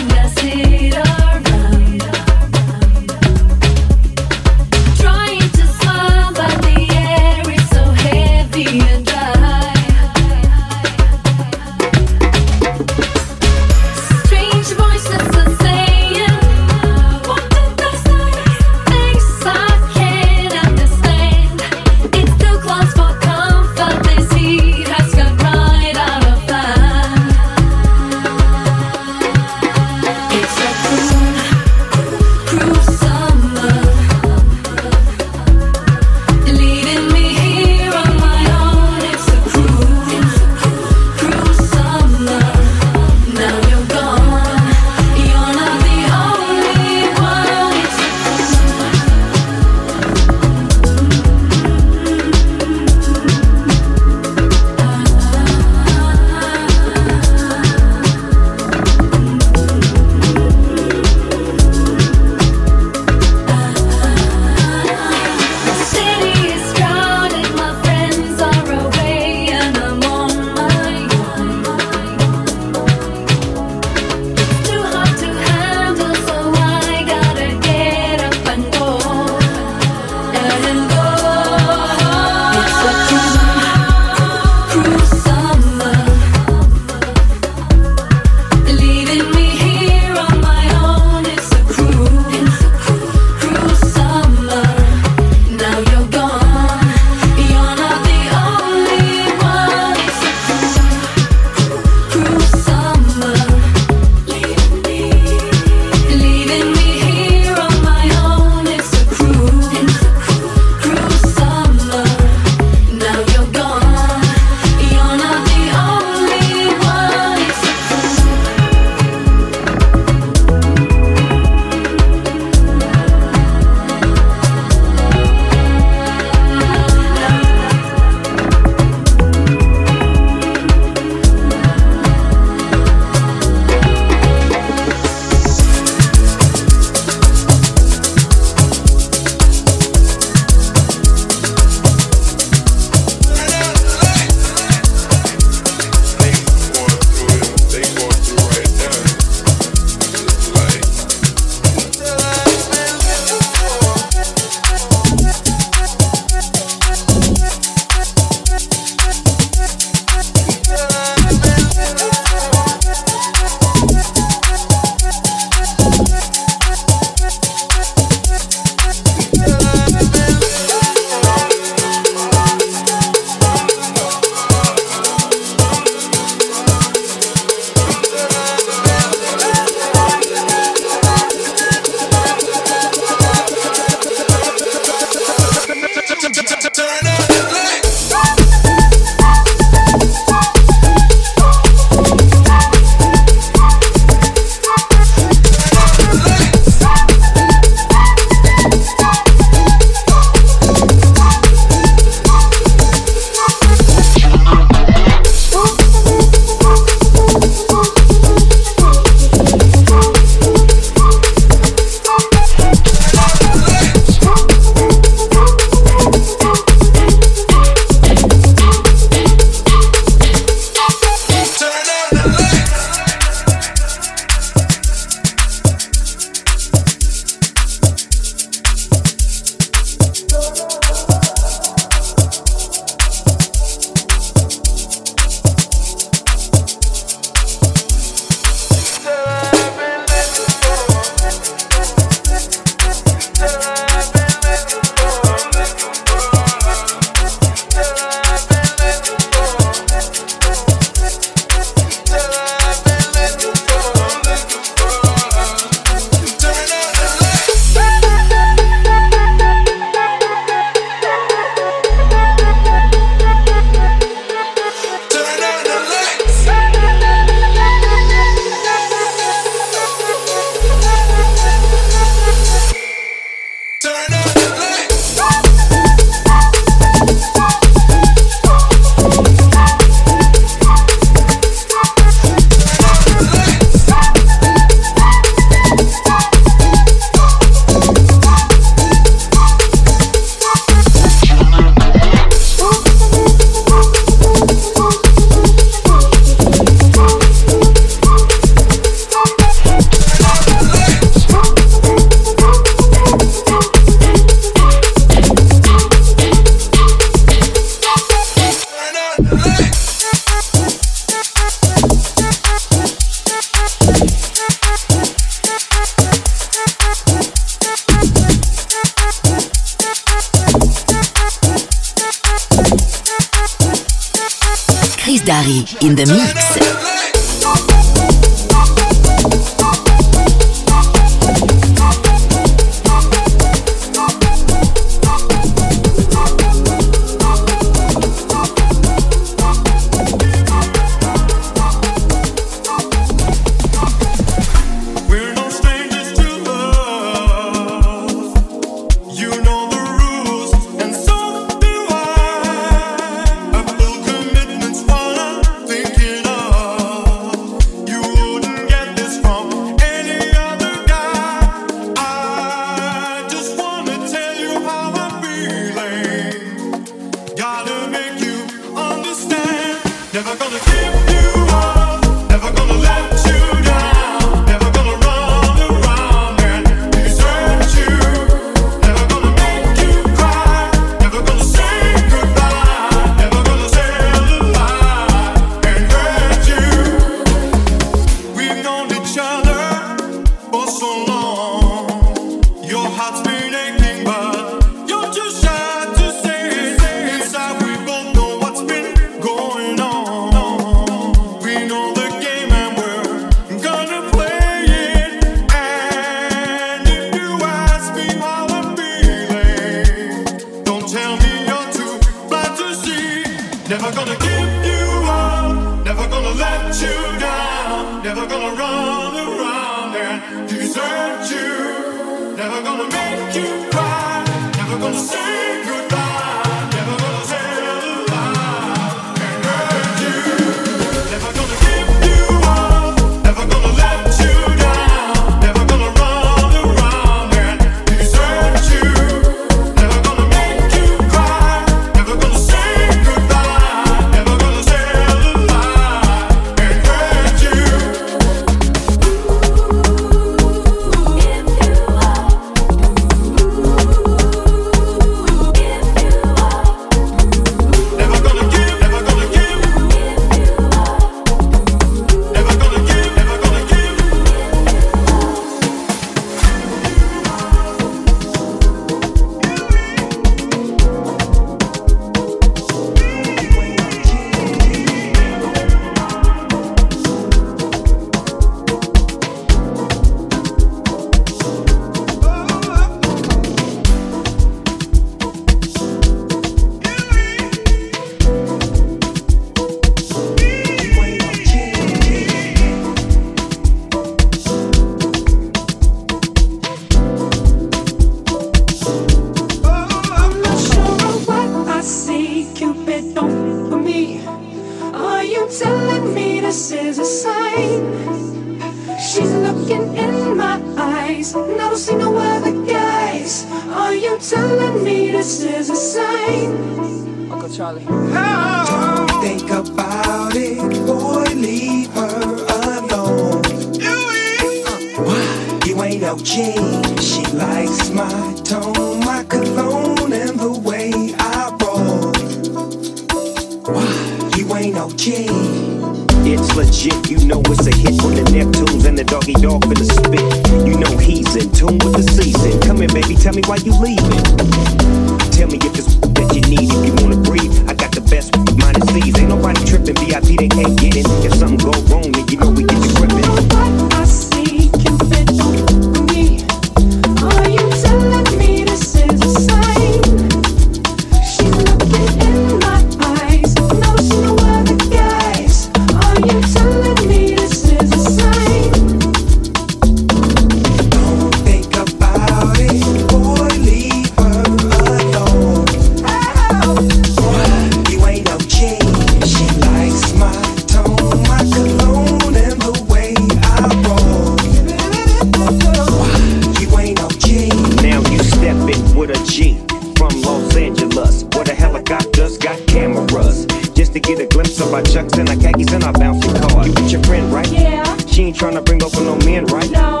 glimpse of our chucks and our khakis and our your car. You with your friend, right? Yeah. She ain't trying to bring over no men, right? No.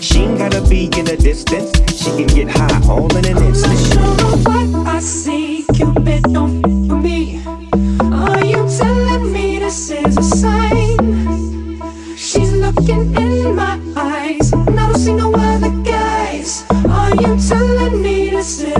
She ain't gotta be in the distance. She can get high all in an instant. I'm not sure what I see. Cupid don't for me. Are you telling me this is a sign? She's looking in my eyes, I don't see no other guys. Are you telling me this is?